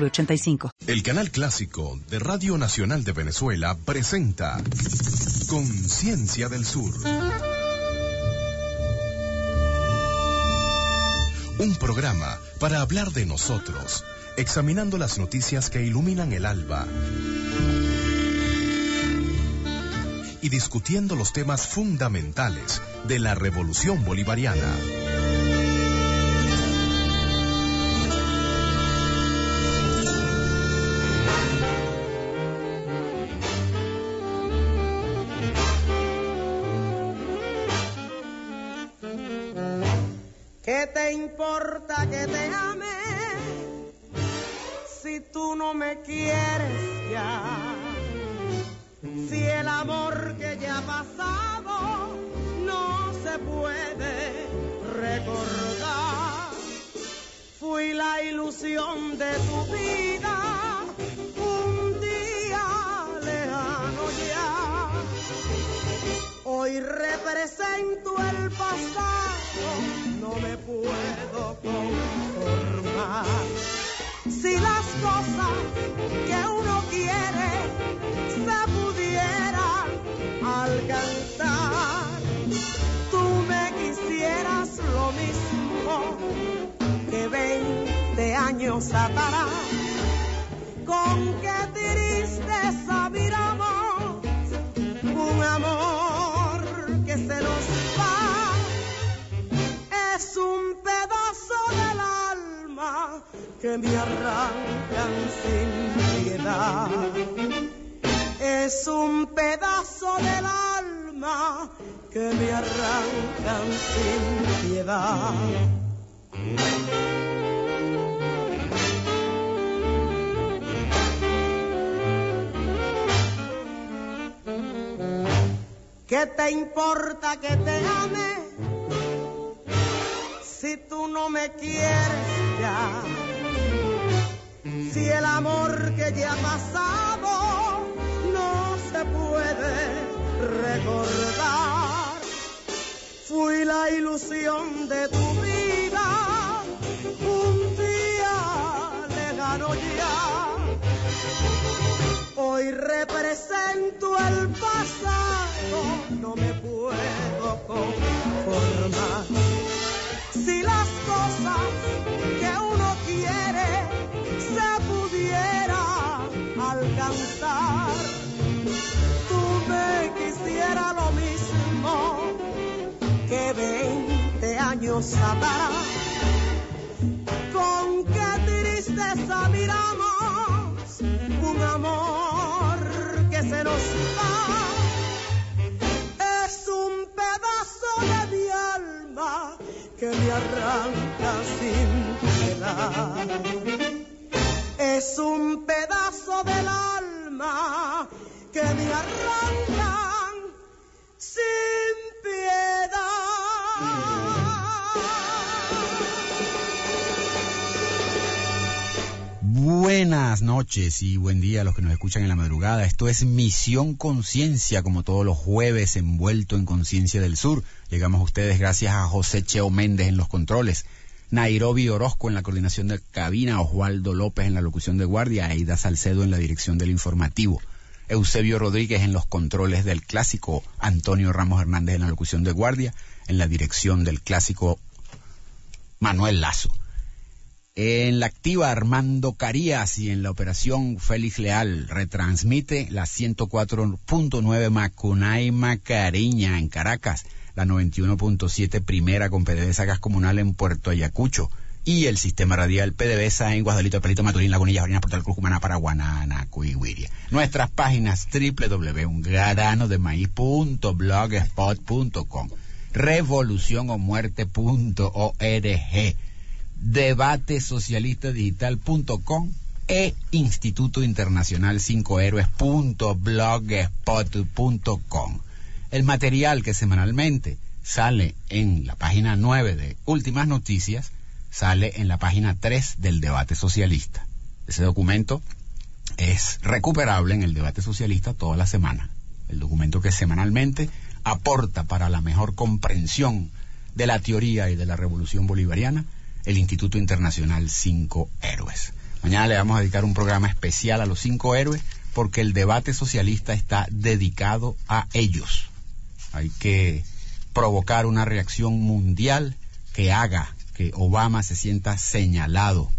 906985. El canal clásico de Radio Nacional de Venezuela presenta Conciencia del Sur. Un programa para hablar de nosotros, examinando las noticias que iluminan el alba y discutiendo los temas fundamentales de la revolución bolivariana. Importa que te ame si tú no me quieres ya? Si el amor que ya ha pasado no se puede recordar. Fui la ilusión de tu vida un día lejano ya. Hoy represento el pasado, no me puedo conformar. Si las cosas que uno quiere se pudieran alcanzar, tú me quisieras lo mismo que 20 años atrás. Me arrancan sin piedad. Es un pedazo del alma que me arrancan sin piedad. ¿Qué te importa que te ame si tú no me quieres ya? Si el amor que ya ha pasado no se puede recordar. Fui la ilusión de tu vida un día lejano ya. Hoy represento el pasado, no me puedo conformar. Si las cosas que uno quiere se pudiera alcanzar, tú me quisiera lo mismo que 20 años atrás. Con qué tristeza arranca sin piedad. Es un pedazo del alma que me arrancan sin piedad. Buenas noches y buen día a los que nos escuchan en la madrugada. Esto es Misión Conciencia, como todos los jueves, envuelto en Conciencia del Sur. Llegamos a ustedes gracias a José Cheo Méndez en los controles, Nairobi Orozco en la coordinación de cabina, Oswaldo López en la locución de guardia, Aida Salcedo en la dirección del informativo, Eusebio Rodríguez en los controles del clásico, Antonio Ramos Hernández en la locución de guardia, en la dirección del clásico, Manuel Lazo. En la activa Armando Carías y en la operación Félix Leal retransmite la 104.9 Macunay Macariña en Caracas, la 91.7 primera con PDVSA Gas Comunal en Puerto Ayacucho y el sistema radial PDVSA en Guadalito, Pelito, Maturín, Lagunilla, Barinas, Portal Cruz, Cumaná, Paraguaná, Cuiguiria. Nuestras páginas www.ungranodeMaíz.blogspot.com revolucionomuerte.org debatesocialistadigital.com e Instituto Internacional 5 Héroes.blogspot.com. El material que semanalmente sale en la página 9 de Últimas Noticias sale en la página 3 del debate socialista. Ese documento es recuperable en el debate socialista toda la semana. El documento que semanalmente aporta para la mejor comprensión de la teoría y de la revolución bolivariana el Instituto Internacional Cinco Héroes. Mañana le vamos a dedicar un programa especial a los cinco héroes porque el debate socialista está dedicado a ellos. Hay que provocar una reacción mundial que haga que Obama se sienta señalado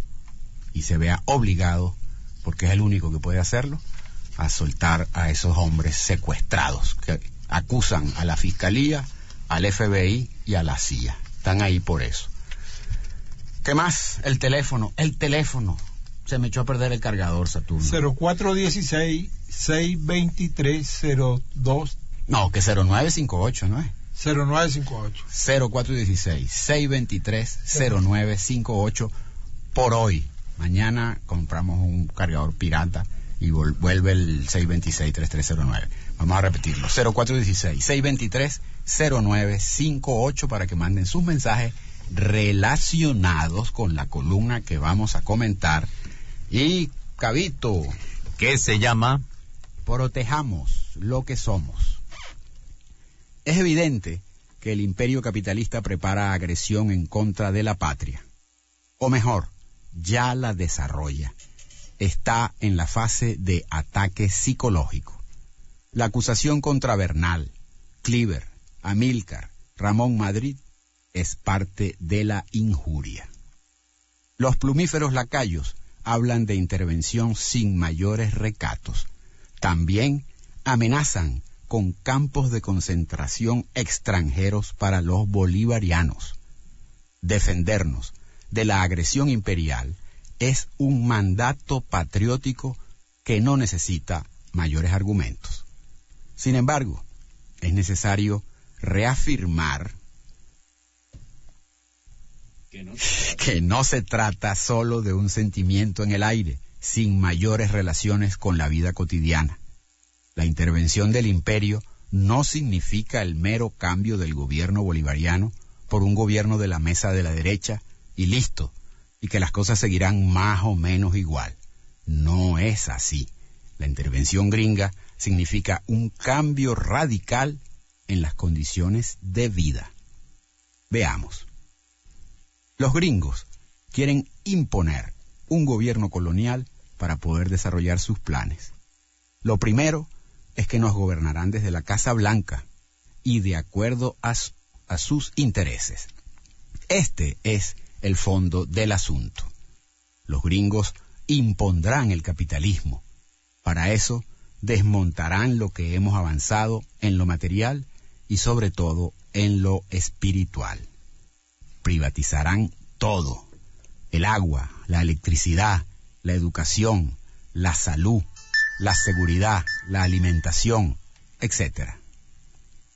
y se vea obligado, porque es el único que puede hacerlo, a soltar a esos hombres secuestrados que acusan a la Fiscalía, al FBI y a la CIA. Están ahí por eso. ¿Qué más? El teléfono, el teléfono. Se me echó a perder el cargador, Saturno. 0416-623-02. No, que 0958, ¿no es? 0958. 0416-623-0958 por hoy. Mañana compramos un cargador pirata y vuelve el 626-3309. Vamos a repetirlo. 0416-623-0958 para que manden sus mensajes relacionados con la columna que vamos a comentar. Y, Cabito. ¿Qué se llama? Protejamos lo que somos. Es evidente que el imperio capitalista prepara agresión en contra de la patria. O mejor, ya la desarrolla. Está en la fase de ataque psicológico. La acusación contra Bernal, Cliver, Amílcar, Ramón Madrid es parte de la injuria. Los plumíferos lacayos hablan de intervención sin mayores recatos. También amenazan con campos de concentración extranjeros para los bolivarianos. Defendernos de la agresión imperial es un mandato patriótico que no necesita mayores argumentos. Sin embargo, es necesario reafirmar que no, se trata solo de un sentimiento en el aire, sin mayores relaciones con la vida cotidiana. La intervención del imperio no significa el mero cambio del gobierno bolivariano por un gobierno de la mesa de la derecha y listo, y que las cosas seguirán más o menos igual. No es así. La intervención gringa significa un cambio radical en las condiciones de vida. Veamos. Los gringos quieren imponer un gobierno colonial para poder desarrollar sus planes. Lo primero es que nos gobernarán desde la Casa Blanca y de acuerdo a, sus intereses. Este es el fondo del asunto. Los gringos impondrán el capitalismo. Para eso, desmontarán lo que hemos avanzado en lo material y sobre todo en lo espiritual privatizarán todo. El agua, la electricidad, la educación, la salud, la seguridad, la alimentación, etc.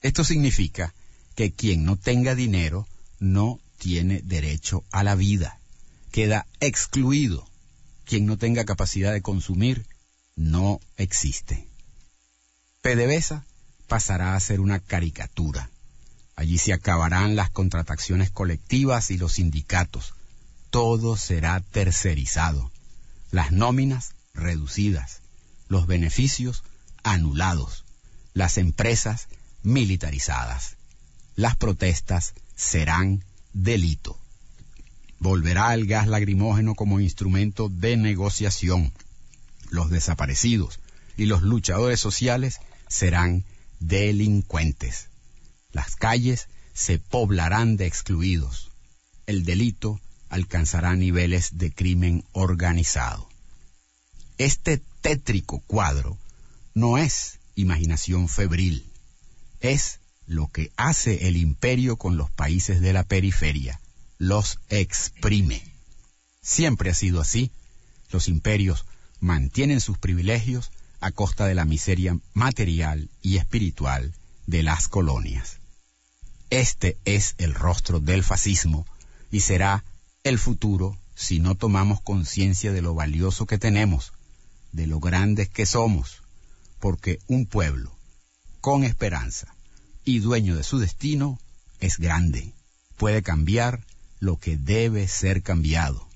Esto significa que quien no tenga dinero no tiene derecho a la vida. Queda excluido. Quien no tenga capacidad de consumir no existe. PDVSA pasará a ser una caricatura Allí se acabarán las contrataciones colectivas y los sindicatos. Todo será tercerizado. Las nóminas reducidas. Los beneficios anulados. Las empresas militarizadas. Las protestas serán delito. Volverá el gas lacrimógeno como instrumento de negociación. Los desaparecidos y los luchadores sociales serán delincuentes. Las calles se poblarán de excluidos. El delito alcanzará niveles de crimen organizado. Este tétrico cuadro no es imaginación febril, es lo que hace el imperio con los países de la periferia, los exprime. Siempre ha sido así, los imperios mantienen sus privilegios a costa de la miseria material y espiritual de las colonias. Este es el rostro del fascismo y será el futuro si no tomamos conciencia de lo valioso que tenemos, de lo grandes que somos, porque un pueblo con esperanza y dueño de su destino es grande, puede cambiar lo que debe ser cambiado,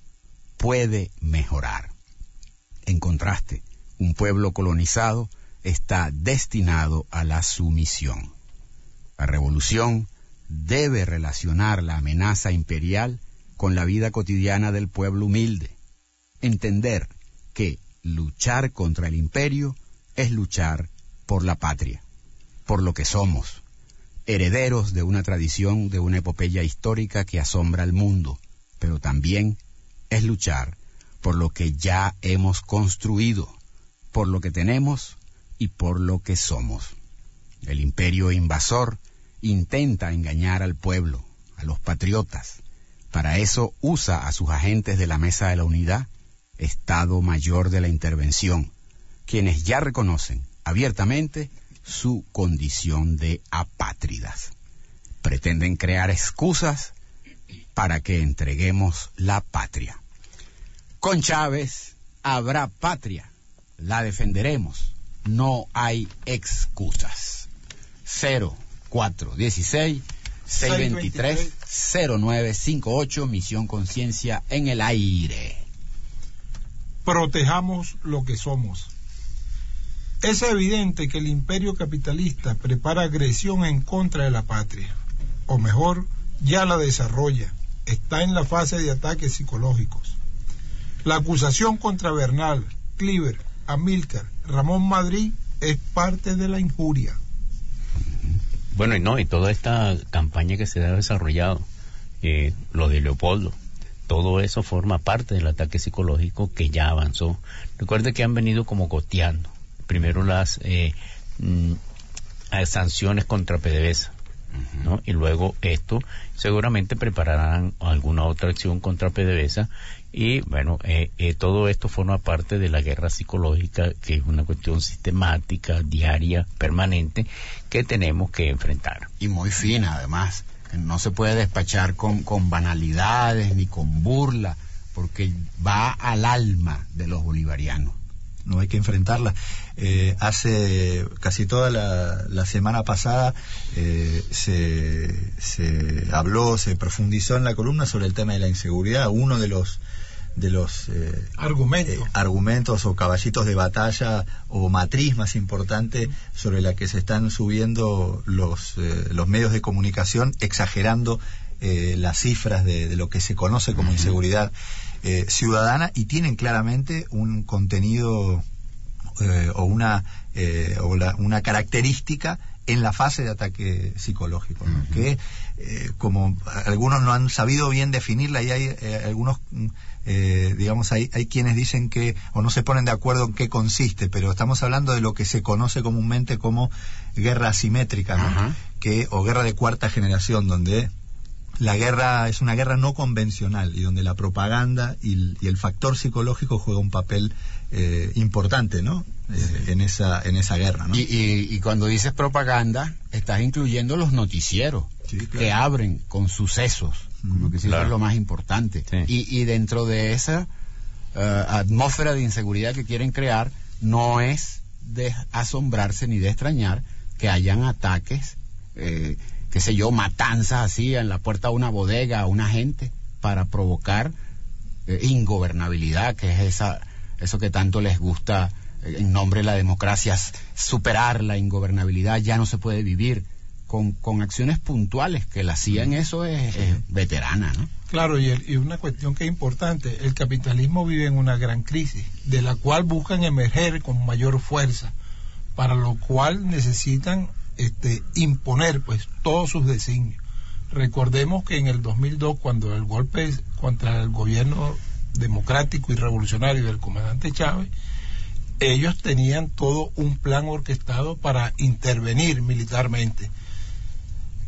puede mejorar. En contraste, un pueblo colonizado está destinado a la sumisión. La revolución debe relacionar la amenaza imperial con la vida cotidiana del pueblo humilde. Entender que luchar contra el imperio es luchar por la patria, por lo que somos, herederos de una tradición, de una epopeya histórica que asombra al mundo, pero también es luchar por lo que ya hemos construido, por lo que tenemos y por lo que somos. El imperio invasor intenta engañar al pueblo, a los patriotas. Para eso usa a sus agentes de la Mesa de la Unidad, Estado Mayor de la Intervención, quienes ya reconocen abiertamente su condición de apátridas. Pretenden crear excusas para que entreguemos la patria. Con Chávez habrá patria, la defenderemos, no hay excusas. 0416 623 0958 Misión Conciencia en el aire. Protejamos lo que somos. Es evidente que el imperio capitalista prepara agresión en contra de la patria, o mejor, ya la desarrolla, está en la fase de ataques psicológicos. La acusación contra Bernal, Cliver, Amílcar, Ramón Madrid es parte de la injuria. Bueno, y no, y toda esta campaña que se ha desarrollado, eh, lo de Leopoldo, todo eso forma parte del ataque psicológico que ya avanzó. Recuerde que han venido como goteando primero las eh, mm, sanciones contra PDVSA. ¿No? Y luego esto, seguramente prepararán alguna otra acción contra PDVSA y bueno, eh, eh, todo esto forma parte de la guerra psicológica, que es una cuestión sistemática, diaria, permanente, que tenemos que enfrentar. Y muy fina, además. No se puede despachar con, con banalidades ni con burla, porque va al alma de los bolivarianos no hay que enfrentarla. Eh, hace casi toda la, semana pasada eh, se, se, habló, se profundizó en la columna sobre el tema de la inseguridad. Uno de los de los eh, argumentos. argumentos o caballitos de batalla o matriz más importante sobre la que se están subiendo los, los medios de comunicación exagerando las cifras de, de, lo que se conoce como inseguridad eh, ciudadana y tienen claramente un contenido eh, o una eh, o una característica en la fase de ataque psicológico, que como algunos no han sabido bien definirla y hay algunos, digamos, hay, hay quienes dicen que, o no se ponen de acuerdo en qué consiste, pero estamos hablando de lo que se conoce comúnmente como guerra asimétrica, que, o guerra de cuarta generación, donde la guerra es una guerra no convencional y donde la propaganda y, el factor psicológico juega un papel eh, importante, ¿no? Eh, en esa en esa guerra, ¿no? Y, cuando dices propaganda estás incluyendo los noticieros que abren con sucesos, lo que es lo más importante. Y, dentro de esa eh, atmósfera de inseguridad que quieren crear no es de asombrarse ni de extrañar que hayan ataques qué sé yo, matanzas así en la puerta de una bodega a una gente para provocar eh, ingobernabilidad, que es esa, eso que tanto les gusta eh, en nombre de la democracia, superar la ingobernabilidad, ya no se puede vivir. Con, con acciones puntuales que la hacían eso es, veterana, ¿no? Claro, y, y, una cuestión que es importante, el capitalismo vive en una gran crisis, de la cual buscan emerger con mayor fuerza, para lo cual necesitan este, imponer pues todos sus designios. Recordemos que en el 2002, cuando el golpe contra el gobierno democrático y revolucionario del comandante Chávez, ellos tenían todo un plan orquestado para intervenir militarmente.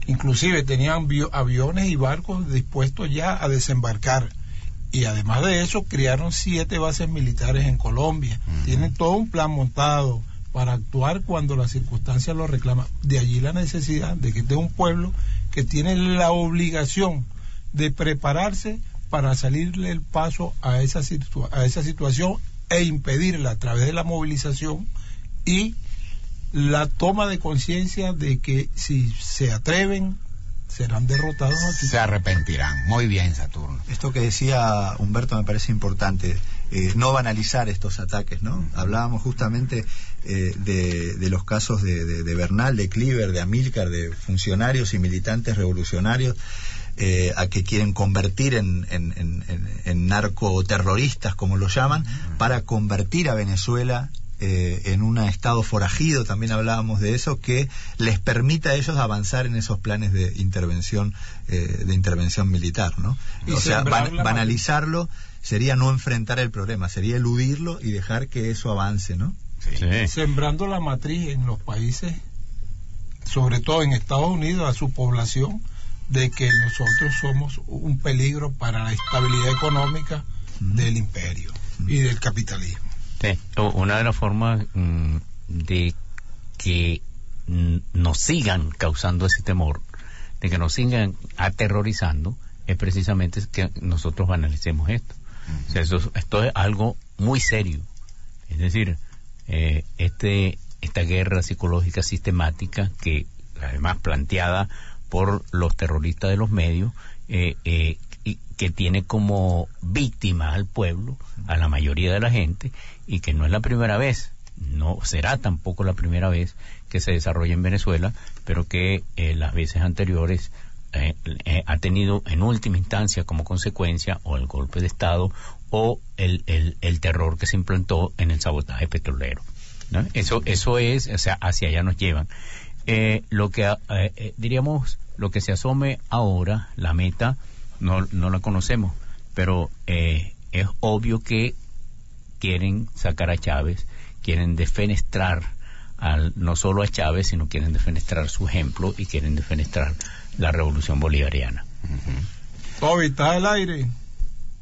Inclusive tenían aviones y barcos dispuestos ya a desembarcar. Y además de eso, crearon siete bases militares en Colombia. Tienen todo un plan montado, para actuar cuando las circunstancias lo reclaman. De allí la necesidad de que esté un pueblo que tiene la obligación de prepararse para salirle el paso a esa, a esa situación e impedirla a través de la movilización y la toma de conciencia de que si se atreven serán derrotados. Se arrepentirán. Muy bien, Saturno. Esto que decía Humberto me parece importante. Eh, no banalizar estos ataques, ¿no? Hablábamos justamente eh, de, los casos de, Bernal, de Cleaver, de Amílcar, de funcionarios y militantes revolucionarios eh, a que quieren convertir en, en narcoterroristas, como lo llaman, para convertir a Venezuela eh, en un estado forajido, también hablábamos de eso, que les permita a ellos avanzar en esos planes de intervención, eh, de intervención militar, ¿no? o sea, banalizarlo sería no enfrentar el problema, sería eludirlo y dejar que eso avance, ¿no? Sembrando la matriz en los países, sobre todo en Estados Unidos, a su población, de que nosotros somos un peligro para la estabilidad económica del imperio y del capitalismo. Una de las formas mm, de que nos sigan causando ese temor, de que nos sigan aterrorizando, es precisamente que nosotros analicemos esto. Esto es algo muy serio. Es decir, eh, este, esta guerra psicológica sistemática que además planteada por los terroristas de los medios, eh, eh, y que tiene como víctima al pueblo, a la mayoría de la gente, y que no es la primera vez, no será tampoco la primera vez que se desarrolla en Venezuela, pero que las veces anteriores eh, eh, ha tenido en última instancia como consecuencia o el golpe de Estado o el, el, terror que se implantó en el sabotaje petrolero. Eso, eso es, o sea, hacia allá nos llevan. lo que diríamos, lo que se asome ahora, la meta, no, no la conocemos, pero es obvio que quieren sacar a Chávez, quieren defenestrar al, no solo a Chávez, sino quieren defenestrar su ejemplo y quieren defenestrar la revolución bolivariana. Toby, está al aire.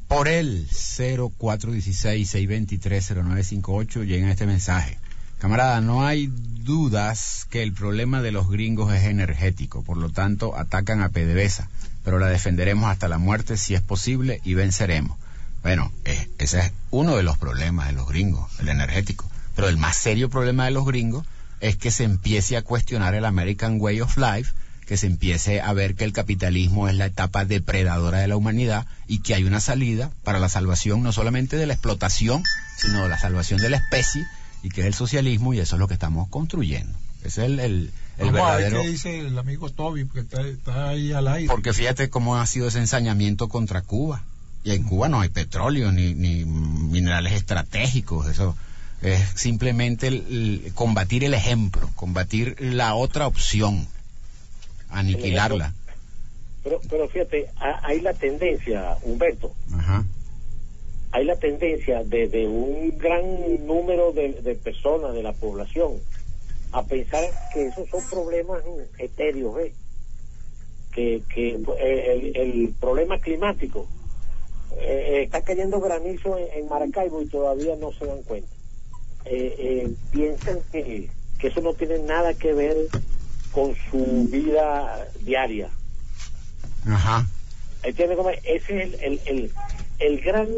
Por el 0416-623-0958 llega este mensaje. Camarada, no hay dudas que el problema de los gringos es energético, por lo tanto atacan a PDVSA, pero la defenderemos hasta la muerte si es posible y venceremos. Bueno, eh, ese es uno de los problemas de los gringos, el energético. Pero el más serio problema de los gringos es que se empiece a cuestionar el American Way of Life, que se empiece a ver que el capitalismo es la etapa depredadora de la humanidad y que hay una salida para la salvación no solamente de la explotación, sino de la salvación de la especie y que es el socialismo y eso es lo que estamos construyendo. Es el, el, verdadero... ¿Qué dice el amigo Toby? Porque está, está ahí al aire. Porque fíjate cómo ha sido ese ensañamiento contra Cuba y en Cuba no hay petróleo ni, ni minerales estratégicos, eso es simplemente combatir el ejemplo, combatir la otra opción, aniquilarla. Pero, pero fíjate, hay la tendencia, Humberto, hay la tendencia de, un gran número de, personas de la población a pensar que esos son problemas etéreos, que, que eh, el problema climático eh, está cayendo granizo en, Maracaibo y todavía no se dan cuenta. Eh, eh, piensan que, que eso no tiene nada que ver con su vida diaria. Ajá. Ese es el, el, el, el gran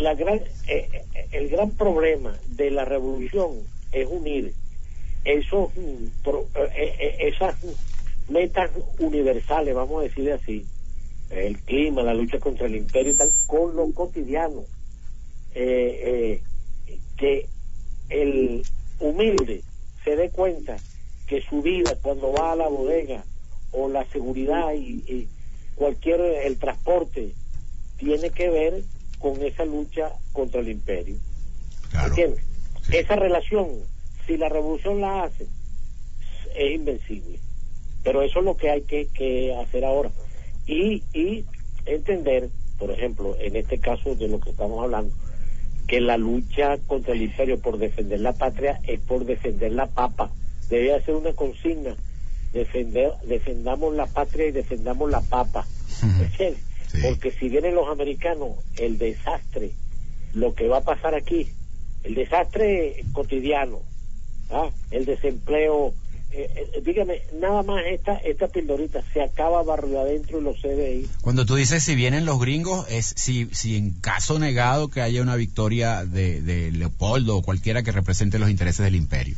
la gran el gran problema de la revolución es unir esos esas metas universales vamos a decir así el clima, la lucha contra el imperio y tal, con lo cotidiano. Que el humilde se dé cuenta que su vida cuando va a la bodega o la seguridad y, cualquier el transporte tiene que ver con esa lucha contra el imperio. ¿Entiendes? Esa relación, si la revolución la hace, es invencible. Pero eso es lo que hay que, que hacer ahora y, y entender, por ejemplo, en este caso de lo que estamos hablando, que la lucha contra el imperio por defender la patria es por defender la papa. Debe ser una consigna, defender, defendamos la patria y defendamos la papa. Porque si vienen los americanos, el desastre, lo que va a pasar aquí, el desastre cotidiano, ¿ah? el desempleo eh, eh, dígame, nada más esta esta pildorita se acaba barrio adentro y los CDI. Cuando tú dices si vienen los gringos, es si, si en caso negado que haya una victoria de, de Leopoldo o cualquiera que represente los intereses del imperio.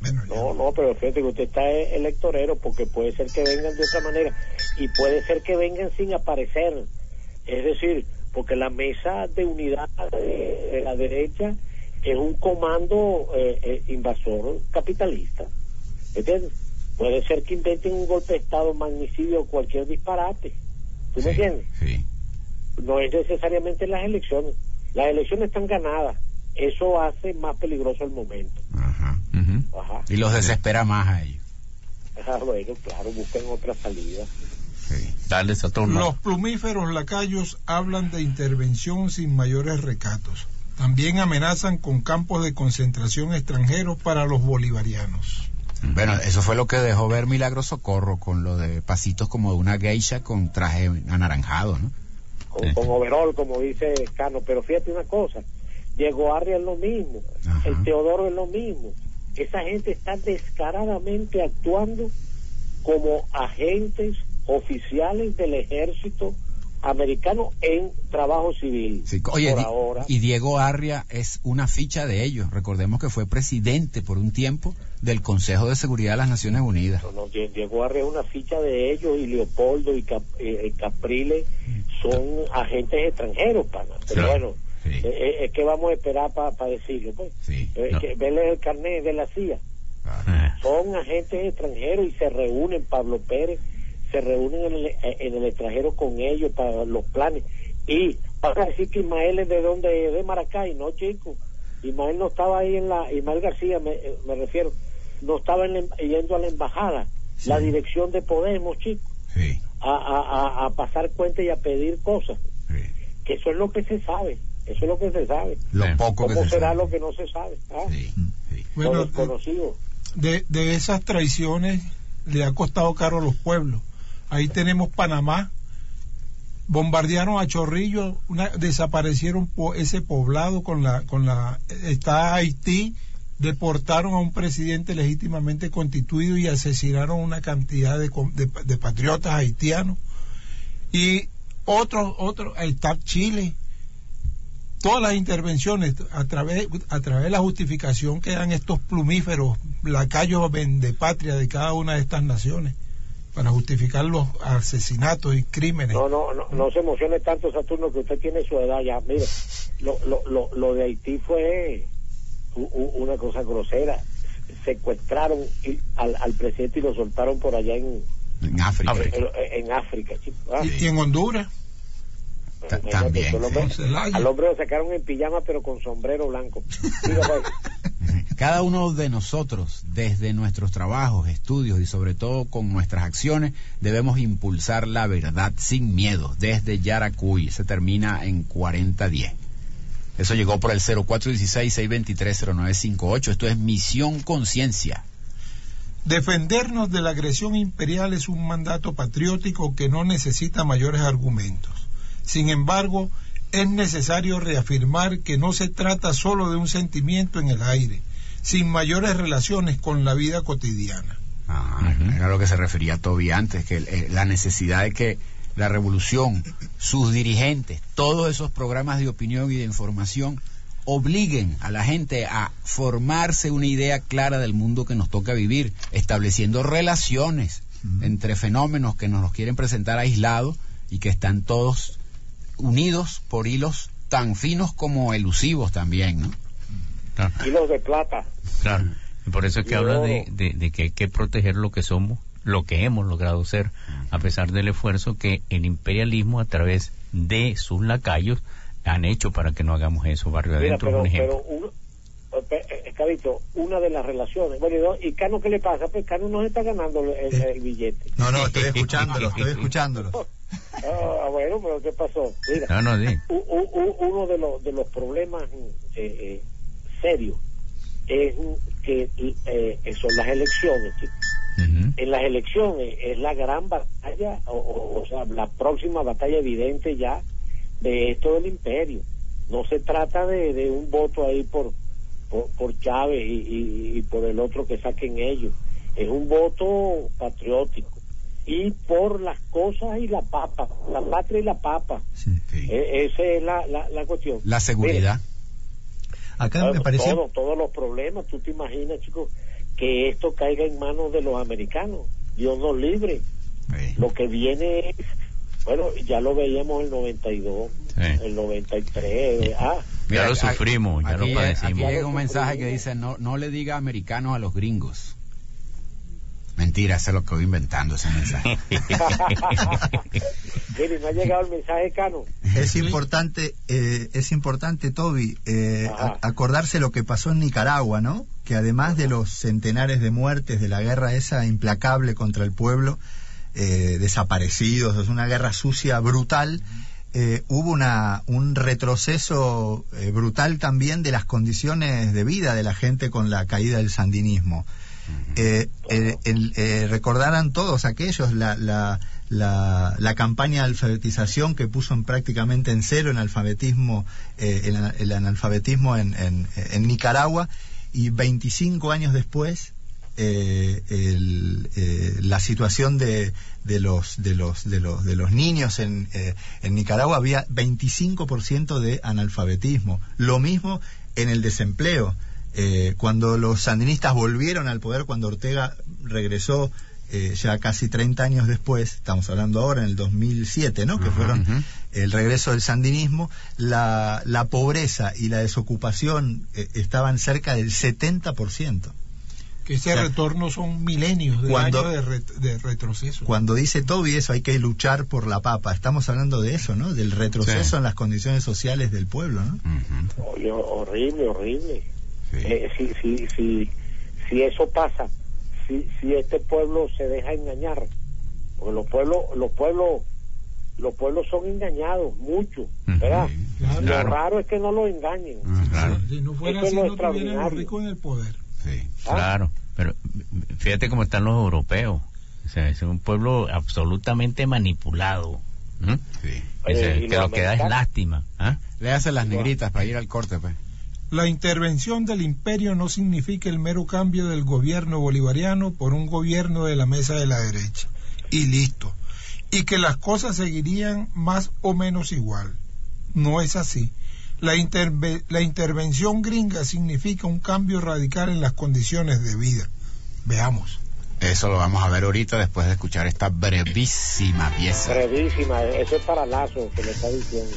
Bueno, No, no, pero fíjate que usted está e- electorero porque puede ser que vengan de otra manera y puede ser que vengan sin aparecer. Es decir, porque la mesa de unidad de, de la derecha es un comando eh, eh, invasor capitalista. ¿Entiendes? Puede ser que inventen un golpe de Estado, magnicidio o cualquier disparate. ¿Tú me entiendes? Sí. No es necesariamente las elecciones. Las elecciones están ganadas. Eso hace más peligroso el momento. Ajá. Ajá. Y los desespera más a ellos. Ah, bueno, claro, busquen otra salida. Sí. Dale, Saturno. Los plumíferos lacayos hablan de intervención sin mayores recatos. También amenazan con campos de concentración extranjeros para los bolivarianos. Bueno, eso fue lo que dejó ver Milagro Socorro con lo de pasitos como de una geisha con traje anaranjado, ¿no? con, con overall, como dice Cano. Pero fíjate una cosa, Diego Arria es lo mismo, Ajá. el Teodoro es lo mismo. Esa gente está descaradamente actuando como agentes oficiales del ejército americano en trabajo civil. Sí, Oye, por ahora. y Diego Arria es una ficha de ellos. Recordemos que fue presidente por un tiempo del Consejo de Seguridad de las Naciones Unidas. No, no, Die- Diego Arria es una ficha de ellos y Leopoldo y Cap- eh, Caprile son agentes extranjeros, pana. Pero Claro. bueno, Sí. eh, eh, que vamos a esperar para decirlo, pues. Sí. Eh, No. que vele el carnet de la CIA. Son agentes extranjeros y se reúnen, Pablo Pérez, se reúnen en el, eh, en el extranjero con ellos para los planes. Y van a decir que Ismael es de donde es de Maracay, no, chico. Ismael no estaba ahí en la, Ismael García me, eh, me refiero, no estaba en la yendo a la embajada, la dirección de Podemos, chico, Sí, a, a, a, pasar cuenta y a pedir cosas. sí. Que eso es lo que se sabe, eso es lo que se sabe. Lo Sí. poco que ¿Cómo se será sabe. lo que no se sabe? Ah, Sí, sí. lo Bueno, desconocido. de, de esas traiciones le ha costado caro a los pueblos. Ahí tenemos Panamá, bombardearon a Chorrillo, una- desaparecieron ese poblado con la, con la, está Haití, deportaron a un presidente legítimamente constituido y asesinaron una cantidad de, de- patriotas haitianos. Y otros, otros, está Chile, todas las intervenciones a través a través de la justificación que dan estos plumíferos lacayos de patria de cada una de estas naciones para justificar los asesinatos y crímenes No, no, no, no se emocione tanto, Saturno, que usted tiene su edad ya. Mire, lo, lo, lo, lo de Haití fue una cosa grosera. Secuestraron y- al, al presidente y lo soltaron por allá en, En África. En, en África. chico. Ah, y, y en Honduras también, en Celaya. al hombre lo sacaron en pijama, pero con sombrero blanco. Pues, Cada uno de nosotros, desde nuestros trabajos, estudios y sobre todo con nuestras acciones, debemos impulsar la verdad sin miedo desde Yaracuy. Se termina en 4010. Eso llegó por el 0416-623-0958. Esto es Misión Conciencia. defendernos de la agresión imperial es un mandato patriótico que no necesita mayores argumentos sin embargo es necesario reafirmar que no se trata solo de un sentimiento en el aire sin mayores relaciones con la vida cotidiana. Ah, Era lo que se refería Toby antes, que eh, la necesidad de que la revolución, sus dirigentes, todos esos programas de opinión y de información obliguen a la gente a formarse una idea clara del mundo que nos toca vivir, estableciendo relaciones entre fenómenos que nos los quieren presentar aislados y que están todos unidos por hilos tan finos como elusivos también, ¿no? claro, hilos de plata. claro. Y por eso es que Y habla de, de- de que hay que proteger lo que somos, lo que hemos logrado ser, a pesar del esfuerzo que el imperialismo a través de sus lacayos han hecho para que no hagamos eso. Barrio Mira, Adentro es pero, un ejemplo. pero uno, eh, eh, Cabito, una de las relaciones. Bueno, ¿y no? ¿y Cano qué le pasa? Pues Cano no está ganando el billete. No, no, estoy escuchándolo, estoy escuchándolo. Ah, bueno, pero ¿qué pasó? Mira, No, no, sí. u- u- u- uno de los, de los problemas eh, eh, serios es que eh, son las elecciones. En las elecciones es la gran batalla, o, o- o sea, la próxima batalla evidente ya de esto del imperio. No se trata de, de un voto ahí por, por, por Chávez y, y- y por el otro que saquen ellos. es un voto patriótico y por las cosas y la papa, la patria y la papa. Sí. E- esa es la, la, la cuestión. La seguridad. Acá Mira, me pareció... todo- todos los problemas, tú te imaginas, chicos, que esto caiga en manos de los americanos. Dios nos libre. Sí. Lo que viene es, bueno, ya lo veíamos el 92, Sí. el 93, ah, Ya lo aquí- sufrimos, ya aquí, lo Aquí padecimos. llega un mensaje que dice, no, no le diga americanos a los gringos. Mentira, es lo que voy inventando ese mensaje. Mire, no ha llegado el mensaje, Cano. Es importante, eh, es importante, Toby, eh, acordarse lo que pasó en Nicaragua, ¿no? Que además de los centenares de muertes de la guerra esa implacable contra el pueblo, eh, desaparecidos, es una guerra sucia, brutal, eh, hubo una, un retroceso eh, brutal también de las condiciones de vida de la gente con la caída del sandinismo. Eh, eh, recordarán todos aquellos la, la, la, la campaña de alfabetización que puso en prácticamente en cero el alfabetismo, eh, el, el analfabetismo en, en, en Nicaragua y 25 años después eh, el, eh, la situación de, de los de los de los de los niños en, eh, en Nicaragua había 25% de analfabetismo. Lo mismo en el desempleo eh, cuando los sandinistas volvieron al poder, cuando Ortega regresó eh, ya casi 30 años después, estamos hablando ahora en el 2007, ¿no? Que Ajá, fueron ujú. el regreso del sandinismo, la, la pobreza y la desocupación eh, estaban cerca del 70%. Que ese O sea, retorno son milenios de cuando- años de, ret- de retroceso. Cuando dice Toby eso, hay que luchar por la papa. Estamos hablando de eso, ¿no? Del retroceso Sí. en las condiciones sociales del pueblo, ¿no? Horrible, horrible. Sí. Eh, si, si, si, si eso pasa, si, si este pueblo se deja engañar, porque los pueblos, los pueblos, los pueblos son engañados, mucho. ¿verdad? Claro. Lo raro es que no los engañen. Claro, Si no fuera así, no tuvieran los ricos en el poder. sí. ¿ah? Claro, pero fíjate cómo están los europeos. O sea, es un pueblo absolutamente manipulado. ¿m? sí. O sea, y que lo que da es lástima. ¿ah? Le hacen las negritas para ir al corte, pues. La intervención del imperio no significa el mero cambio del gobierno bolivariano por un gobierno de la mesa de la derecha. Y listo. Y que las cosas seguirían más o menos igual. No es así. La, interve- la intervención gringa significa un cambio radical en las condiciones de vida. Veamos. Eso lo vamos a ver ahorita después de escuchar esta brevísima pieza. Brevísima, eso es para Lazo que le está diciendo.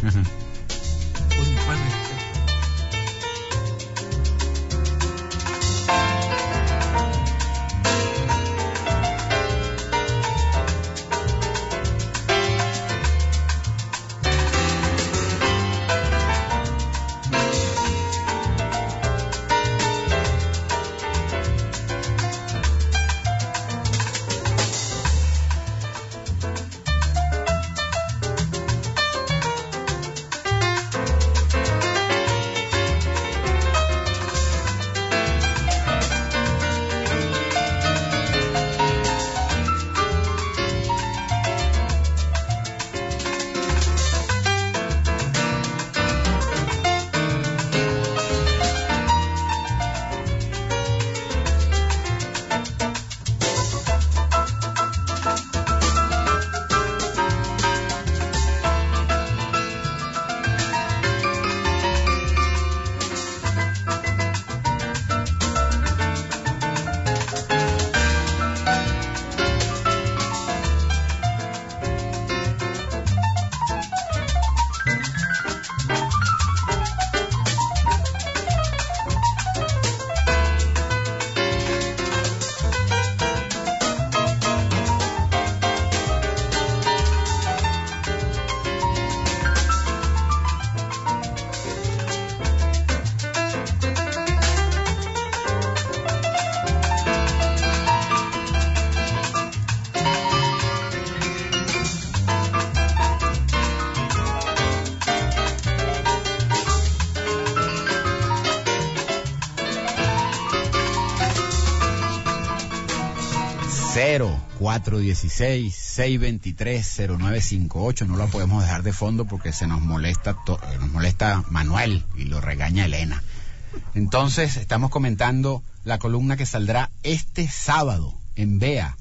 416-623-0958. No lo podemos dejar de fondo porque se nos molesta, eh, nos molesta Manuel y lo regaña Elena. Entonces, estamos comentando la columna que saldrá este sábado en BEA,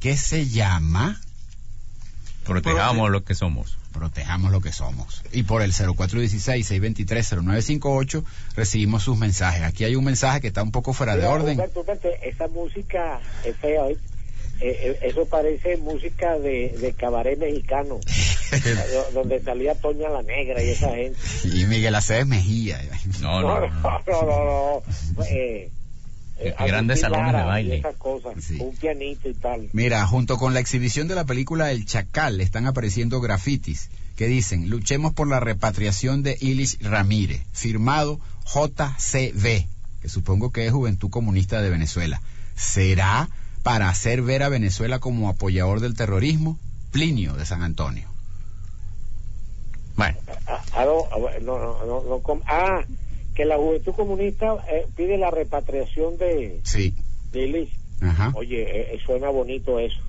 que se llama... Protejamos lo que somos. Protejamos lo que somos. Y por el 0416-623-0958 recibimos sus mensajes. Aquí hay un mensaje que está un poco fuera de orden. Humberto, Humberto, esa música es fea, ¿eh? Eh, eso parece música de, de cabaret mexicano, do- donde salía Toña la Negra y esa gente. Y Miguel Aceves Mejía. No, No, no, no, no. no, no, no. Eh, eh, Grandes salones de baile. esas cosas, Sí. un pianito y tal. Mira, junto con la exhibición de la película El Chacal están apareciendo grafitis que dicen, luchemos por la repatriación de Ilis Ramírez, firmado JCB, que supongo que es Juventud Comunista de Venezuela. ¿Será para hacer ver a Venezuela como apoyador del terrorismo? Plinio de San Antonio. Bueno, Ah, no, no, no, que la Juventud Comunista eh, pide la repatriación de, Sí. de. Ajá. Oye, eh, eh, suena bonito eso.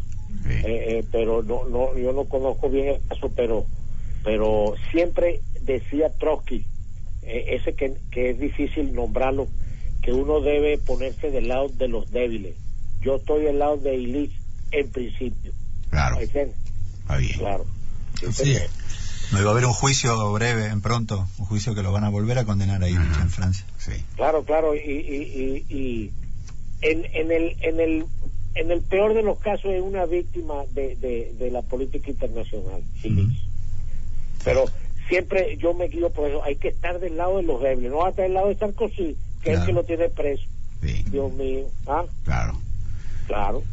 Sí. Eh, pero no, no, yo no conozco bien el caso, pero, pero siempre decía Trotsky, ese que, que es difícil nombrarlo, que uno debe ponerse del lado de los débiles. Yo estoy del lado de Ilis en principio. Claro, está bien. Claro. Sí. No iba a haber un juicio breve, en pronto, un juicio que lo van a volver a condenar ahí Ajá. en Francia. Sí. Claro, claro, y, y, y, y en, en, el, en, el, en el peor de los casos es una víctima de, de, de la política internacional, Ilis. Pero siempre yo me guío por eso, hay que estar del lado de los débiles, no hasta del lado de Sarkozy, que es el que lo tiene preso. Sí, Dios mío, ah, claro. Claro.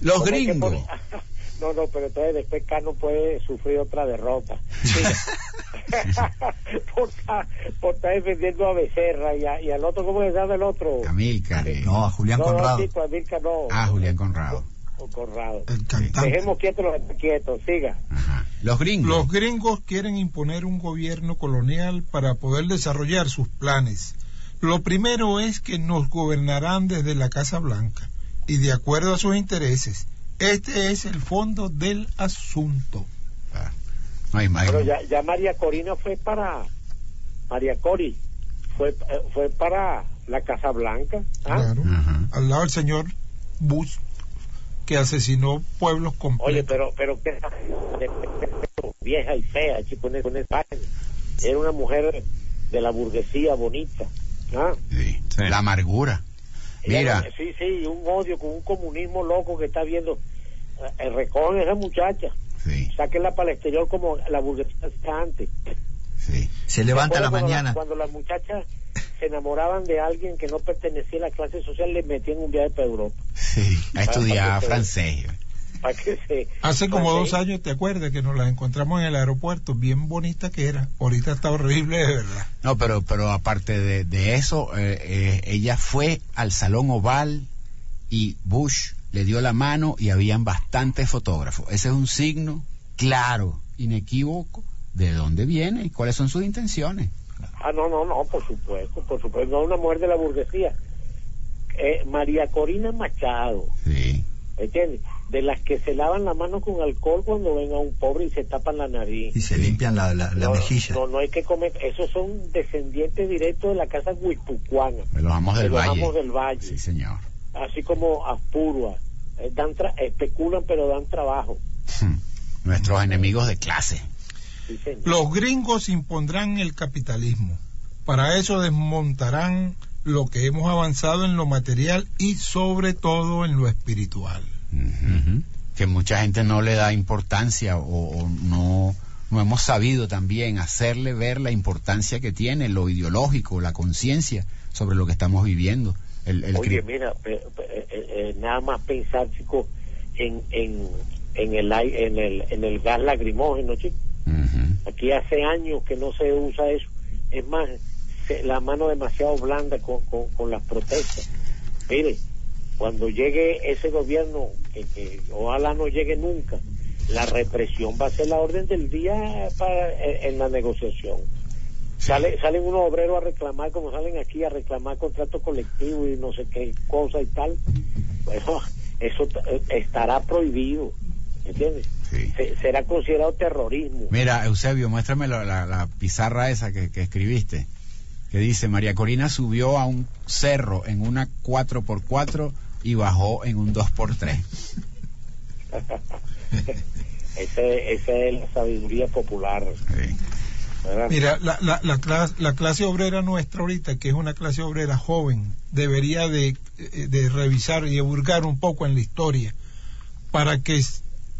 Los ¿Cómo hay que gringos. poner- No, no, pero entonces después Cano puede sufrir otra derrota. Sí. por, estar, por estar defendiendo a Becerra y, a- y al otro, ¿cómo se llama el otro? Amílcar. eh. No, a Julián no, Conrado. No, Amílcar no. Ah, Julián Conrado. O Conrado. El cantante. Dejemos quietos los quietos, siga. Ajá. Los gringos. Los gringos quieren imponer un gobierno colonial para poder desarrollar sus planes. Lo primero es que nos gobernarán desde la Casa Blanca y de acuerdo a sus intereses. Este es el fondo del asunto. Ah, No hay más. Pero ya, ya María Corina fue para. María Cori fue, eh, fue para la Casa Blanca. ¿ah? Claro. Al lado del señor Bush, que asesinó pueblos Oye, completos. pero, pero qué vieja y fea, chico, en. Era una mujer de la burguesía bonita. ¿ah? Sí. Sí. La amargura. Mira, sí, sí, un odio con un comunismo loco que está viendo. Eh, recogen a esa muchacha, sí, sáquenla para el exterior como la burguesía antes. sí. Se levanta a la cuando mañana. Cuando las muchachas se enamoraban de alguien que no pertenecía a la clase social, le metían un viaje para Europa. Sí, a estudiar francés. Para que se, Hace como dos años, ¿te acuerdas que nos la encontramos en el aeropuerto? Bien bonita que era. Ahorita está horrible de verdad. No, pero, pero aparte de, de eso, eh, eh, ella fue al Salón Oval y Bush le dio la mano y habían bastantes fotógrafos. Ese es un signo claro, inequívoco, de dónde viene y cuáles son sus intenciones. Ah, no, no, no, por supuesto, por supuesto, no una mujer de la burguesía. Eh, María Corina Machado, Sí, ¿entiendes? De las que se lavan la mano con alcohol cuando ven a un pobre y se tapan la nariz. Y se limpian la, la, la no, mejilla. No, no hay que comer. Esos son descendientes directos de la casa guipucuana, de los amos de del los Valle. amos del Valle, Sí, señor. así como Aspurua. Eh, dan tra- especulan, pero dan trabajo. Hmm. Nuestros enemigos de clase. Sí. Los gringos impondrán el capitalismo. Para eso desmontarán lo que hemos avanzado en lo material y sobre todo en lo espiritual. Que mucha gente no le da importancia o, o no, no hemos sabido también hacerle ver la importancia que tiene lo ideológico, la conciencia sobre lo que estamos viviendo. El, el Oye, cri- mira, pe- pe- eh, eh, nada más pensar, chico, en, en, en, el, en, el, en el gas lacrimógeno, chico. Ujú. Aquí hace años que no se usa eso. Es más, se- la mano demasiado blanda con, con, con las protestas. Mire, cuando llegue ese gobierno, que, que ojalá no llegue nunca, la represión va a ser la orden del día para, en, en la negociación. Sale, salen unos obreros a reclamar, como salen aquí, a reclamar contrato colectivo y no sé qué cosa y tal. Bueno, eso eh, estará prohibido, ¿entiendes? Sí. Se- será considerado terrorismo. Mira, Eusebio, muéstrame la, la- la pizarra esa que, que escribiste, que dice, María Corina subió a un cerro en una 4x4 y bajó en un 2x3. Ese, esa es la sabiduría popular. Mira, la, la, la, clase, la clase obrera nuestra ahorita, que es una clase obrera joven, debería de, eh, de revisar y de burgar un poco en la historia para que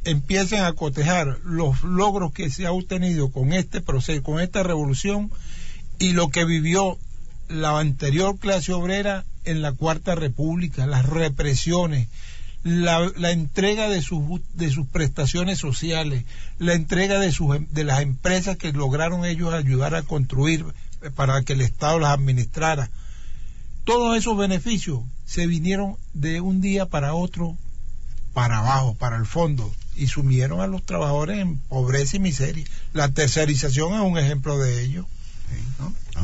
empiecen a cotejar los logros que se ha obtenido con este proceso, con esta revolución y lo que vivió la anterior clase obrera en la Cuarta República, las represiones, la, la entrega de sus, de sus prestaciones sociales, la entrega de, sus, de las empresas que lograron ellos ayudar a construir eh, para que el Estado las administrara. Todos esos beneficios se vinieron de un día para otro para abajo, para el fondo, y sumieron a los trabajadores en pobreza y miseria. La tercerización es un ejemplo de ello.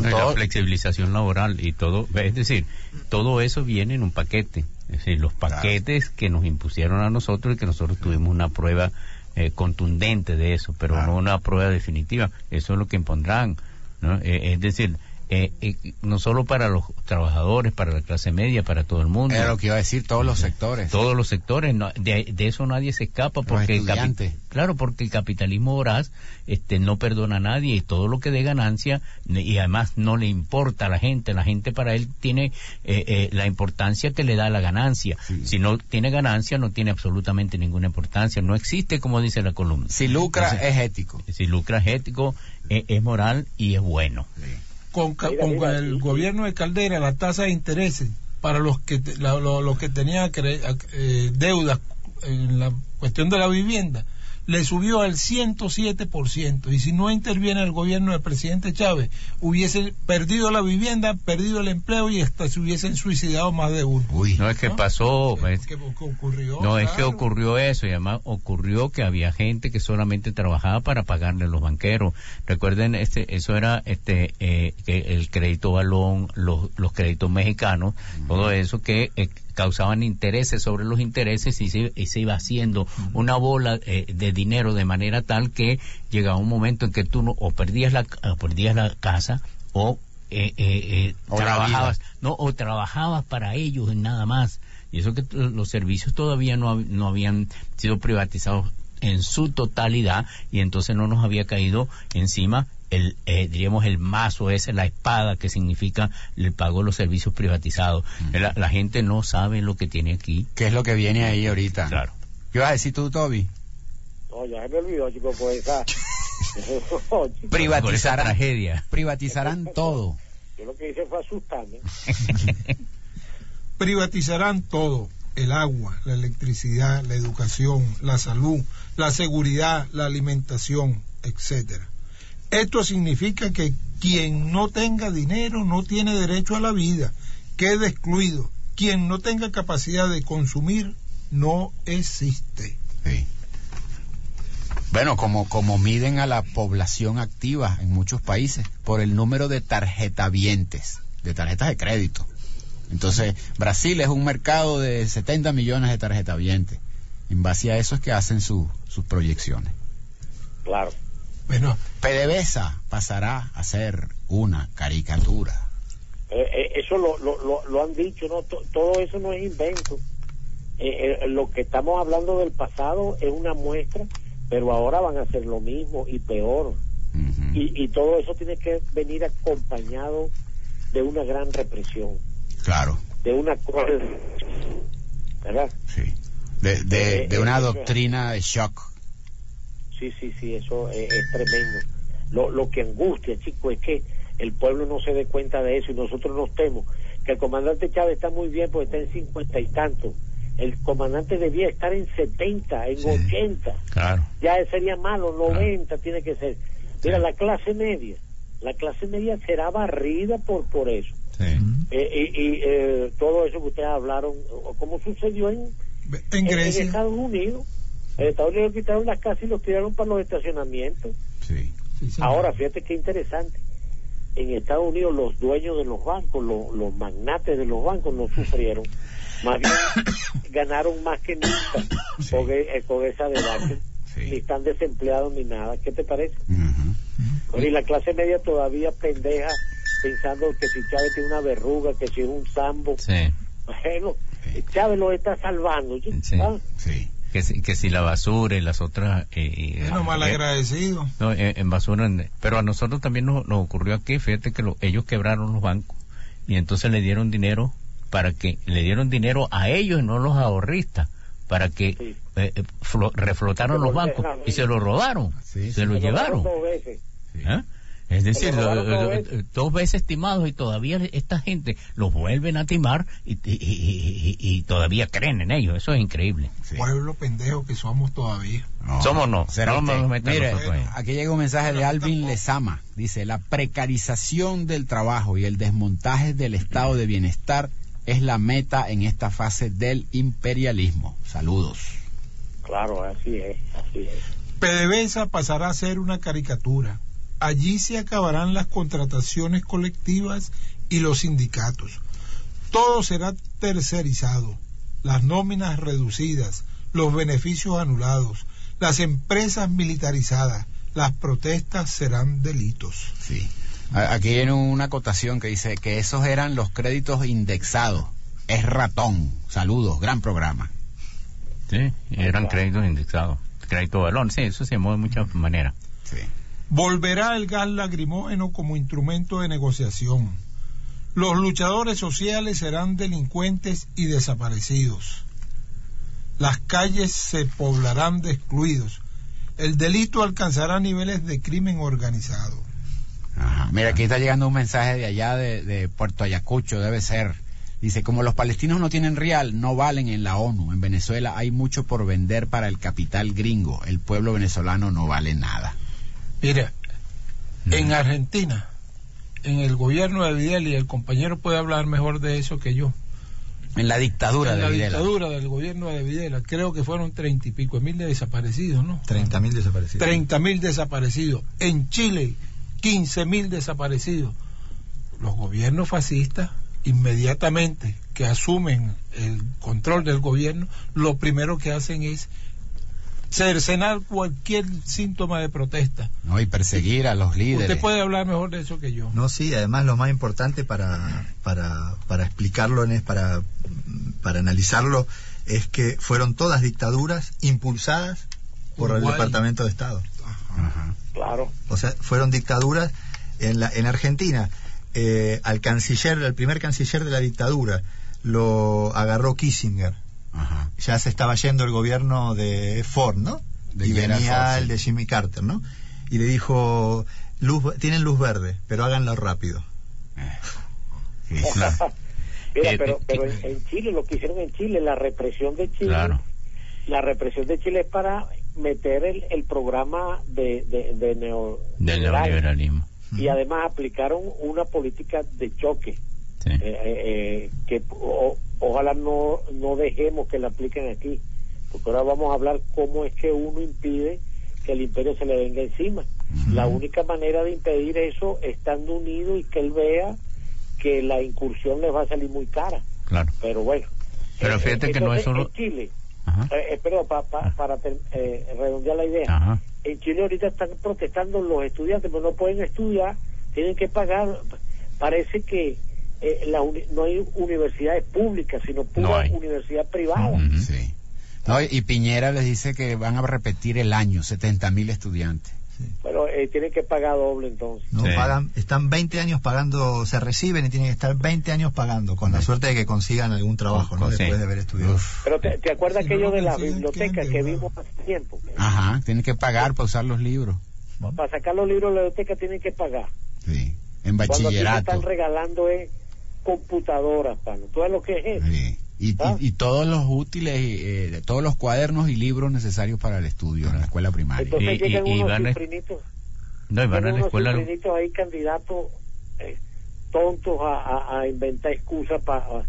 La flexibilización laboral y todo, es decir, todo eso viene en un paquete. Es decir, los paquetes que nos impusieron a nosotros y que nosotros tuvimos una prueba eh, contundente de eso, pero Claro. no una prueba definitiva. Eso es lo que impondrán. ¿no? Eh, es decir, eh, eh, no solo para los trabajadores, para la clase media, para todo el mundo. Era lo que iba a decir, todos los sectores. Todos los sectores, no- de, de eso nadie se escapa porque el capi- estudiantes. claro, porque el capitalismo voraz este no perdona a nadie y todo lo que dé ganancia y además no le importa a la gente, la gente para él tiene eh, eh, la importancia que le da la ganancia. Si no tiene ganancia no tiene absolutamente ninguna importancia, no existe como dice la columna. Si lucra, Entonces, es ético. si lucra es ético, es, es moral y es bueno. Con, Mira, con mira, el gobierno de Caldera, la tasa de intereses para los que la- lo- los que tenían eh, deudas en la cuestión de la vivienda le subió al 107% y si no interviene el gobierno del presidente Chávez hubiesen perdido la vivienda, perdido el empleo y hasta se hubiesen suicidado más de uno. Uy, No es que ¿no? pasó, es- que- ocurrió, No, es que ocurrió eso y además ocurrió que había gente que solamente trabajaba para pagarle a los banqueros. Recuerden, este, eso era este, eh, que el crédito balón, los, los créditos mexicanos, todo eso que eh, causaban intereses sobre los intereses y se, y se iba haciendo una bola eh, de dinero de manera tal que llegaba un momento en que tú no, o perdías la, o perdías la casa o eh, eh, eh, O trabajabas, no, o trabajabas para ellos nada más. Y eso que los servicios todavía no, no habían sido privatizados en su totalidad y entonces no nos había caído encima el, eh, diríamos, el mazo ese, la espada que significa el pago de los servicios privatizados. La, la gente no sabe lo que tiene aquí. ¿qué es lo que viene ahí ahorita? Claro. ¿Qué vas a decir tú, Toby? No, ya se me olvidó. Chico, Por esa Privatizarán, tragedia. privatizarán todo. Yo lo que hice fue asustarme. privatizarán todo, el agua, la electricidad, la educación, la salud, la seguridad, la alimentación, etcétera. Esto significa que quien no tenga dinero no tiene derecho a la vida, queda excluido. Quien no tenga capacidad de consumir no existe. Bueno, como, como miden a la población activa en muchos países por el número de tarjetavientes, de tarjetas de crédito. Entonces, Brasil es un mercado de 70 millones de tarjetavientes. En base a eso es que hacen su- sus proyecciones. Claro. Bueno, PDVSA pasará a ser una caricatura. Eh, eh, eso lo, lo, lo, lo han dicho, ¿no? To- todo eso no es invento. Eh, lo que estamos hablando del pasado es una muestra, pero ahora van a hacer lo mismo y peor. Y todo eso tiene que venir acompañado de una gran represión, Claro, de una cruel. ¿Verdad? sí. De, de- Eh, de eh, una es- doctrina de shock. Sí, sí, sí, eso es, es tremendo. Lo, lo que angustia, chico, es que el pueblo no se dé cuenta de eso y nosotros nos temos. Que el comandante Chávez está muy bien porque está en cincuenta y tanto. El comandante debía estar en 70, en Sí. 80. Claro. Ya sería malo, 90 tiene que ser. Mira, la clase media, la clase media será barrida por por eso. Sí. Eh, y y, eh, todo eso que ustedes hablaron, como sucedió en, en Estados Unidos. En Estados Unidos quitaron las casas y los tiraron para los estacionamientos. Sí. Sí. Ahora, fíjate qué interesante. En Estados Unidos los dueños de los bancos, los, los magnates de los bancos no sufrieron. Más bien ganaron más que nunca con, e- con esa debacle. Sí. Ni están desempleados ni nada. ¿Qué te parece? Ujú. Y la clase media todavía pendeja pensando que si Chávez tiene una verruga, que si es un sambo. Sí. Bueno, Chávez lo está salvando. ¿sí? Sí. ¿Ah? Sí. Que si, que si la basura y las otras... eh, Es lo mal eh, agradecido. No, en, en basura. en- Pero a nosotros también nos, nos ocurrió aquí, fíjate que lo- ellos quebraron los bancos y entonces le dieron dinero para que le dieron dinero a ellos y no a los ahorristas para que Sí. eh, eh, flo- reflotaron Se los lo bancos dejaron, y se lo robaron, Sí, se sí. lo Se llevaron. dos veces. ¿eh? Es decir, lo eh, dos veces. dos veces estimados y todavía esta gente los vuelven a timar y, y- y- y- y todavía creen en ellos. Eso es increíble. Sí. Pueblo pendejo que somos todavía. No, Somos no. será No nos Mire, aquí llega un mensaje de Alvin Lezama. Dice, la precarización del trabajo y el desmontaje del estado de bienestar es la meta en esta fase del imperialismo. Saludos. Claro, así es, así es. PDVSA pasará a ser una caricatura. Allí se acabarán las contrataciones colectivas y los sindicatos. Todo será tercerizado. Las nóminas reducidas, los beneficios anulados, las empresas militarizadas, las protestas serán delitos. Sí. Aquí viene una acotación que dice que esos eran los créditos indexados. Es ratón. Saludos, gran programa. Sí, eran créditos indexados. Crédito balón, sí, eso se mueve de muchas maneras. Sí. Volverá el gas lacrimógeno como instrumento de negociación. Los luchadores sociales serán delincuentes y desaparecidos. Las calles se poblarán de excluidos. El delito alcanzará niveles de crimen organizado. Mira, aquí está llegando un mensaje de allá de, de Puerto Ayacucho, debe ser. Dice, como los palestinos no tienen real, no valen en la ONU. En Venezuela hay mucho por vender para el capital gringo. El pueblo venezolano no vale nada. Mira, en Argentina, en el gobierno de Vidal, y el compañero puede hablar mejor de eso que yo. En la dictadura en de la Videla. dictadura del gobierno de Videla, creo que fueron treinta y pico mil de desaparecidos, ¿no? 30.000 desaparecidos. 30 mil desaparecidos. En Chile, 15 mil desaparecidos. Los gobiernos fascistas, inmediatamente que asumen el control del gobierno, lo primero que hacen es cercenar cualquier síntoma de protesta. ¿no? Y perseguir a los líderes. Usted puede hablar mejor de eso que yo. No, sí, además lo más importante para, para, para explicarlo, es para, para analizarlo, es que fueron todas dictaduras impulsadas por el. Departamento de Estado. Ajá. Claro. O sea, fueron dictaduras en, la, en Argentina. eh, al canciller, al primer canciller de la dictadura, lo agarró Kissinger. Ajá. Ya se estaba yendo el gobierno de Ford, ¿no? De y venía Ford, sí. el de Jimmy Carter, ¿no? Y le dijo, luz, tienen luz verde, pero háganlo rápido. Sí, Claro. Mira, Eh, pero, eh, pero eh, en, en Chile, lo que hicieron en Chile, la represión de Chile, Claro. la represión de Chile es para meter el, el programa de, de, de neo- Del liberal. neoliberalismo. y además aplicaron una política de choque Sí. eh, eh, eh, que o- ojalá no, no dejemos que la apliquen aquí porque ahora vamos a hablar cómo es que uno impide que el imperio se le venga encima la única manera de impedir eso estando unido y que él vea que la incursión le va a salir muy cara Claro. pero bueno Pero Eh, fíjate que no es solo- en Chile eh, eh, perdón, pa- pa- para eh, redondear la idea Ajá. en Chile ahorita están protestando los estudiantes, pero no pueden estudiar, tienen que pagar. Parece que eh, la uni- no hay universidades públicas, sino pura No hay. universidad privada. Sí. No, y- Piñera les dice que van a repetir el año, 70 mil estudiantes. Pero eh, tienen que pagar doble entonces. No Sí. pagan, están 20 años pagando, se reciben y tienen que estar 20 años pagando, con la suerte de que consigan algún trabajo, ¿no? Sí. Después de haber estudiado. Uf. Pero te, te acuerdas no aquello lo de la consiguen, biblioteca quedan que vimos hace tiempo? Ajá, tienen que pagar para usar los libros. Para sacar los libros de la biblioteca tienen que pagar. Sí. En Cuando aquí te bachillerato. están regalando es computadoras, pana. ¿Tú sabes lo que es eso? Sí. Y, y- Ah. y todos los útiles, eh, de todos los cuadernos y libros necesarios para el estudio en la escuela primaria. Entonces Y- llegan y unos van a- cifrinitos No, y van a la unos escuela. ahí candidatos eh, tontos a, a- a inventar excusas pa-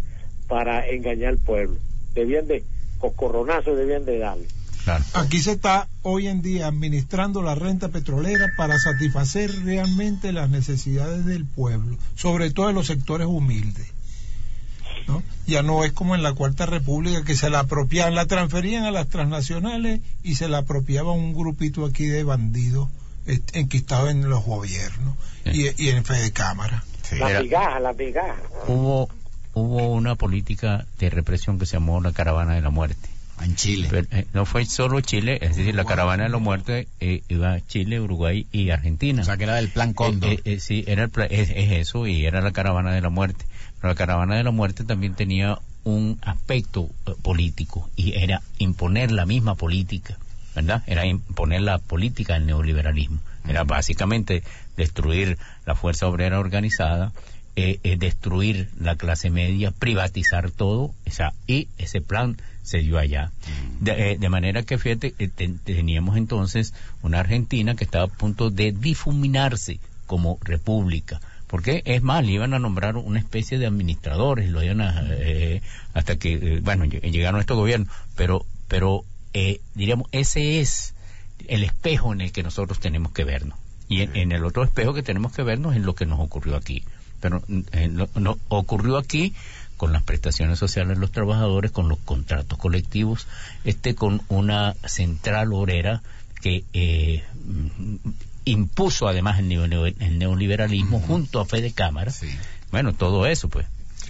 para engañar al pueblo. Debían de, cocorronazos debían de darle. Claro. Aquí se está hoy en día administrando la renta petrolera para satisfacer realmente las necesidades del pueblo, sobre todo en los sectores humildes. ¿no? Ya no es como en la Cuarta República que se la apropiaban, la transferían a las transnacionales y se la apropiaba un grupito aquí de bandidos este, enquistados en los gobiernos y, y en fe de cámara. Sí. La migaja, la migaja. Hubo hubo una política de represión que se llamó la caravana de la muerte. En Chile. Pero, eh, no fue solo Chile, es decir, la caravana de la muerte eh, iba a Chile, Uruguay y Argentina. O sea, que era del plan Cóndor. Eh, eh, eh, sí, era el es, es eso y era la caravana de la muerte. Pero la caravana de la muerte también tenía un aspecto eh, político y era imponer la misma política, ¿verdad? Era imponer la política del neoliberalismo. Era básicamente destruir la fuerza obrera organizada, destruir la clase media, privatizar todo, o sea, y ese plan se dio allá. De, eh, de manera que, fíjate, eh, ten- teníamos entonces una Argentina que estaba a punto de difuminarse como república. Porque es más, le iban a nombrar una especie de administradores, lo iban a, eh, hasta que, eh, bueno, lle- llegaron estos gobiernos, pero, pero, eh, diríamos, ese es el espejo en el que nosotros tenemos que vernos. Y en, en el otro espejo que tenemos que vernos es lo que nos ocurrió aquí. Pero eh, lo- no, ocurrió aquí con las prestaciones sociales de los trabajadores, con los contratos colectivos, este con una central obrera que eh, impuso además el, neo- el neoliberalismo junto a Fede Cámara. Sí. Bueno, todo eso pues.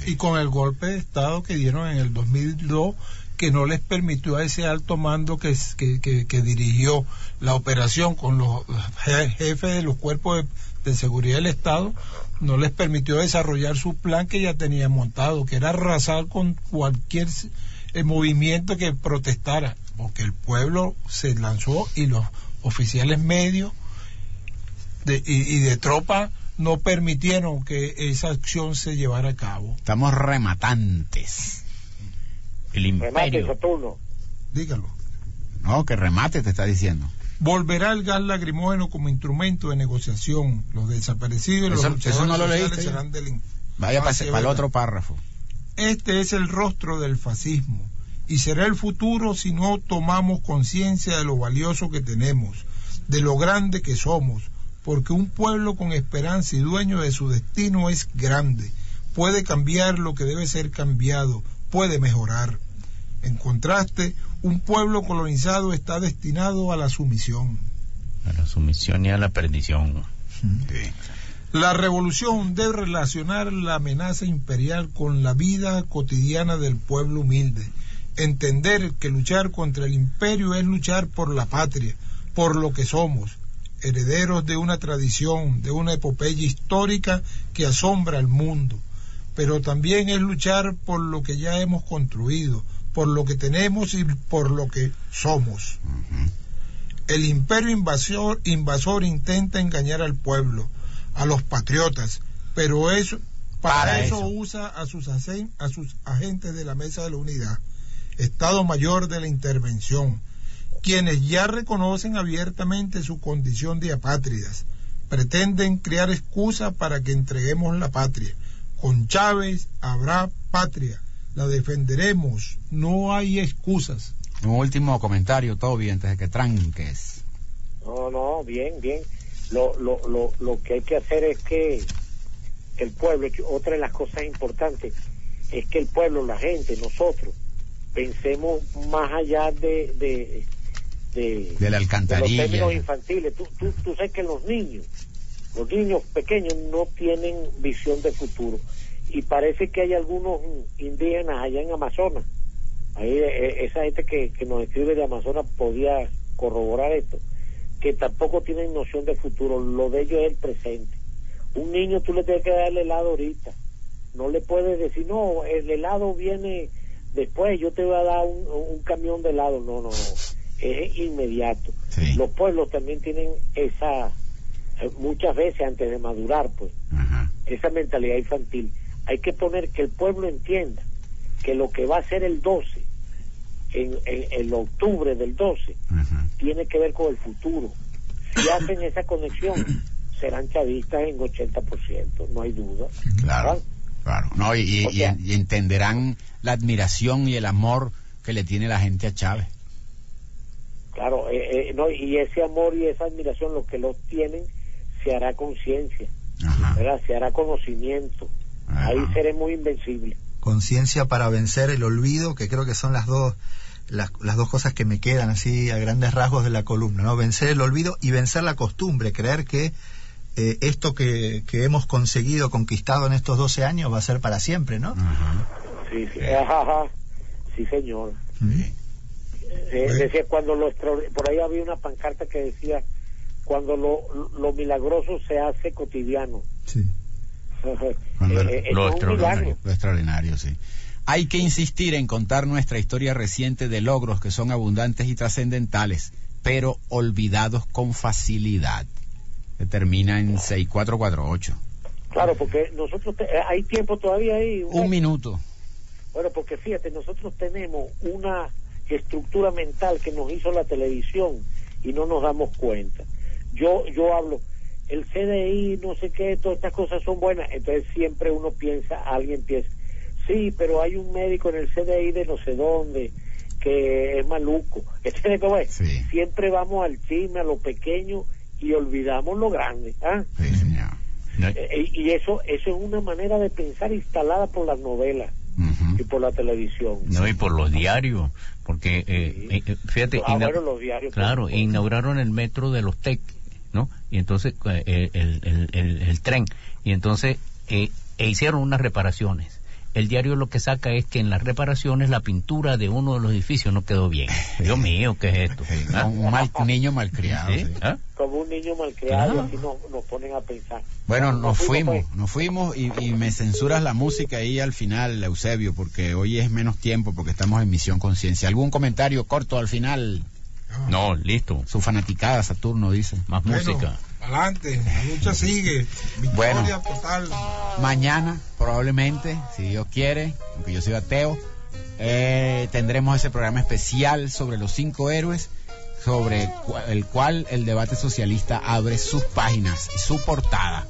y con el golpe de Estado que dieron en el 2002 que no les permitió a ese alto mando que, que, que- que dirigió la operación con los je- jefes de los cuerpos de, de seguridad del Estado, no les permitió desarrollar su plan que ya tenía montado, que era arrasar con cualquier eh, movimiento que protestara, porque el pueblo se lanzó y los oficiales medios de, y, y de tropa no permitieron que esa acción se llevara a cabo. Estamos rematantes. El Remate, imperio. Saturno. Dígalo. No, que remate te está diciendo. Volverá el gas lacrimógeno como instrumento de negociación. Los desaparecidos y los luchadores no lo leíste ya. serán delin- Vaya para, para el otro párrafo. Este es el rostro del fascismo y será el futuro si no tomamos conciencia de lo valioso que tenemos, de lo grande que somos, porque un pueblo con esperanza y dueño de su destino es grande, puede cambiar lo que debe ser cambiado, puede mejorar. En contraste, un pueblo colonizado está destinado a la sumisión. A la sumisión y a la perdición. La revolución debe relacionar la amenaza imperial con la vida cotidiana del pueblo humilde. Entender que luchar contra el imperio es luchar por la patria, por lo que somos, herederos de una tradición, de una epopeya histórica que asombra al mundo. Pero también es luchar por lo que ya hemos construido, por lo que tenemos y por lo que somos. El imperio invasor, invasor intenta engañar al pueblo, a los patriotas, pero eso, para, Para eso, eso. usa a sus, a sus agentes de la Mesa de la Unidad, Estado Mayor de la Intervención, quienes ya reconocen abiertamente su condición de apátridas, pretenden crear excusas para que entreguemos la patria. Con Chávez habrá patria, la defenderemos, no hay excusas. Un último comentario, Toby, antes de que tranques. No, no, bien, bien. Lo, lo, lo, lo que hay que hacer es que, el pueblo, otra de las cosas importantes, es que el pueblo, la gente, nosotros, pensemos más allá de, de, de, De la de los alcantarilla. términos infantiles. Tú, tú, tú sabes que los niños, los niños pequeños no tienen visión de futuro. Y parece que hay algunos indígenas allá en Amazonas. Ahí, eh, esa gente que, que nos escribe de Amazonas podía corroborar esto, que tampoco tienen noción de futuro. Lo de ellos es el presente. Un niño tú le tienes que dar el helado ahorita. No le puedes decir, no, el helado viene después, yo te voy a dar un, un camión de helado. No, no, no. Es inmediato. Sí. Los pueblos también tienen esa, eh, muchas veces antes de madurar, pues, Ajá. esa mentalidad infantil. Hay que poner que el pueblo entienda que lo que va a ser el 12, en, en, en octubre del 12, Ajá. tiene que ver con el futuro. Si hacen esa conexión, serán chavistas en 80%, no hay duda. Claro, ¿verdad? claro. No, y, y- O sea- y entenderán la admiración y el amor que le tiene la gente a Chávez. Claro, eh, eh, no, y ese amor y esa admiración, los que los tienen, se hará conciencia. Se hará conocimiento. Ajá. Ahí seremos invencibles. conciencia para vencer el olvido, que creo que son las dos las, las dos cosas que me quedan así a grandes rasgos de la columna, ¿no? Vencer el olvido y vencer la costumbre, creer que eh, esto que, que hemos conseguido, conquistado en estos 12 años, va a ser para siempre, ¿no? Sí, sí, ajá, ajá. sí señor. Eh, decía cuando lo por ahí había una pancarta que decía cuando lo, lo milagroso se hace cotidiano. Sí. Cuando Eh, eh, lo extraordinario. Lo extraordinario, sí. Hay que insistir en contar nuestra historia reciente de logros que son abundantes y trascendentales, pero olvidados con facilidad. Que termina en 6448. Claro, porque nosotros te- eh, hay tiempo todavía ahí. Un minuto. Bueno, porque fíjate, nosotros tenemos una estructura mental que nos hizo la televisión y no nos damos cuenta. Yo yo hablo, el CDI, no sé qué, todas estas cosas son buenas, entonces siempre uno piensa, alguien piensa, sí, pero hay un médico en el CDI de no sé dónde que es maluco. ¿Entiendes cómo es? Sí. Siempre vamos al chisme, a lo pequeño y olvidamos lo grande. ¿ah? Sí, señor. No, Eh, y eso eso es una manera de pensar instalada por las novelas y por la televisión. no, y por los diarios, porque eh, Sí. eh, fíjate, Ah, bueno, los diarios, claro, por inauguraron el metro de los TEC, ¿no? Y entonces eh, el, el, el, el tren, y entonces eh, e hicieron unas reparaciones. El diario lo que saca es que en las reparaciones la pintura de uno de los edificios no quedó bien. Dios mío, ¿qué es esto? ¿Ah? Un mal, niño malcriado. ¿Sí? sí. ¿Ah? como un niño malcriado, Claro. así nos, nos ponen a pensar. Bueno, nos fuimos, pues. nos fuimos y, y me censuras la música ahí al final, Eusebio, porque hoy es menos tiempo porque estamos en Misión Conciencia. ¿Algún comentario corto al final? No, listo, Su fanaticada, Saturno, dice. más Bueno, música. adelante, la lucha sigue. Victoria Bueno. total. Mañana, probablemente, si Dios quiere, aunque yo soy ateo, eh, tendremos ese programa especial sobre los cinco héroes, sobre el cual el debate socialista abre sus páginas y su portada.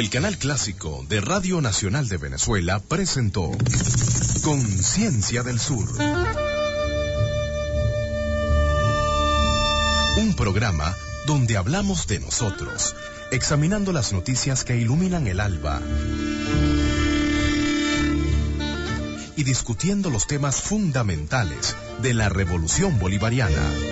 El canal clásico de Radio Nacional de Venezuela presentó Conciencia del Sur. Un programa donde hablamos de nosotros, examinando las noticias que iluminan el alba y discutiendo los temas fundamentales de la revolución bolivariana.